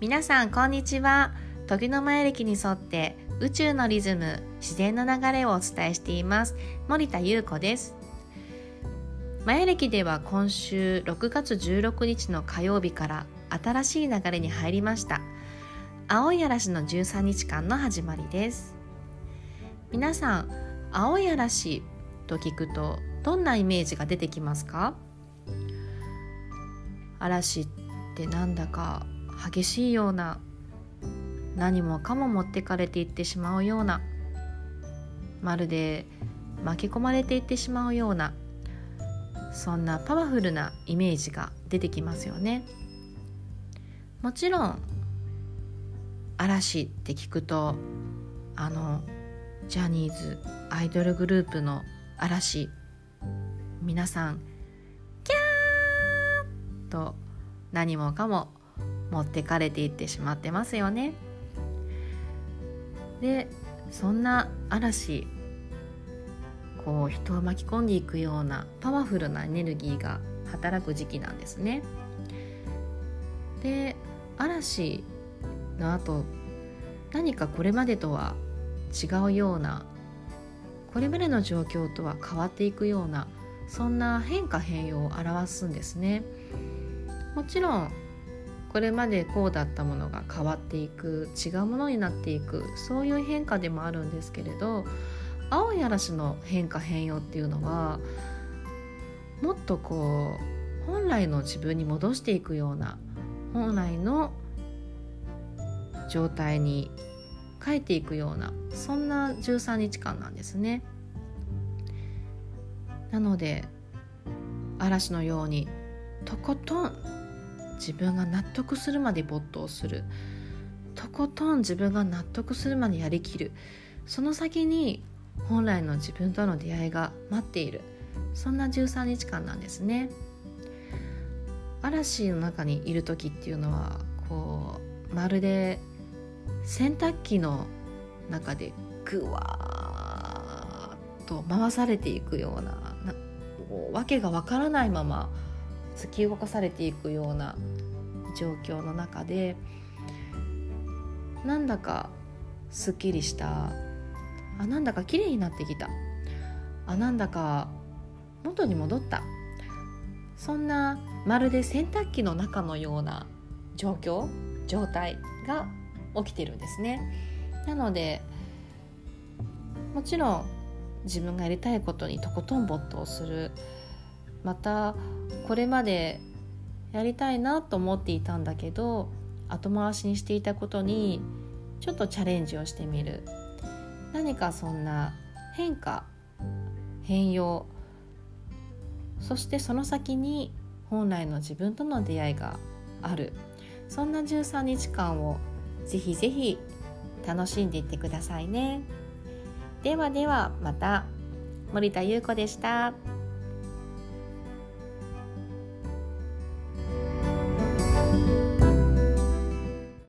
皆さんこんにちは。時の前歴に沿って宇宙のリズム自然の流れをお伝えしています。森田優子です。前歴では今週6月16日の火曜日から新しい流れに入りました。青い嵐の13日間の始まりです。皆さん青い嵐と聞くとどんなイメージが出てきますか？嵐ってなんだか激しいような何もかも持ってかれていってしまうようなまるで巻き込まれていってしまうようなそんなパワフルなイメージが出てきますよね。もちろん嵐って聞くとあのジャニーズアイドルグループの嵐皆さんキャーと何もかも持ってかれていってしまってますよね。でそんな嵐こう人を巻き込んでいくようなパワフルなエネルギーが働く時期なんですね。で嵐の後何かこれまでとは違うようなこれまでの状況とは変わっていくようなそんな変化変容を表すんですね。もちろんこれまでこうだったものが変わっていく違うものになっていくそういう変化でもあるんですけれど青い嵐の変化変容っていうのはもっとこう本来の自分に戻していくような本来の状態に変えていくようなそんな13日間なんですね。なので嵐のようにとことん自分が納得するまで没頭する。とことん自分が納得するまでやりきる。その先に本来の自分との出会いが待っている。そんな13日間なんですね。嵐の中にいる時っていうのはこうまるで洗濯機の中でぐわーっと回されていくようななわけがわからないまま突き動かされていくような状況の中でなんだかすっきりしたあなんだか綺麗になってきた。あなんだか元に戻った。そんなまるで洗濯機の中のような状況状態が起きてるんですね。なのでもちろん自分がやりたいことにとことん没頭する。またこれまでやりたいなと思っていたんだけど後回しにしていたことにちょっとチャレンジをしてみる。何かそんな変化変容そしてその先に本来の自分との出会いがある。そんな13日間をぜひぜひ楽しんでいってくださいね。ではではまた。森田優子でした。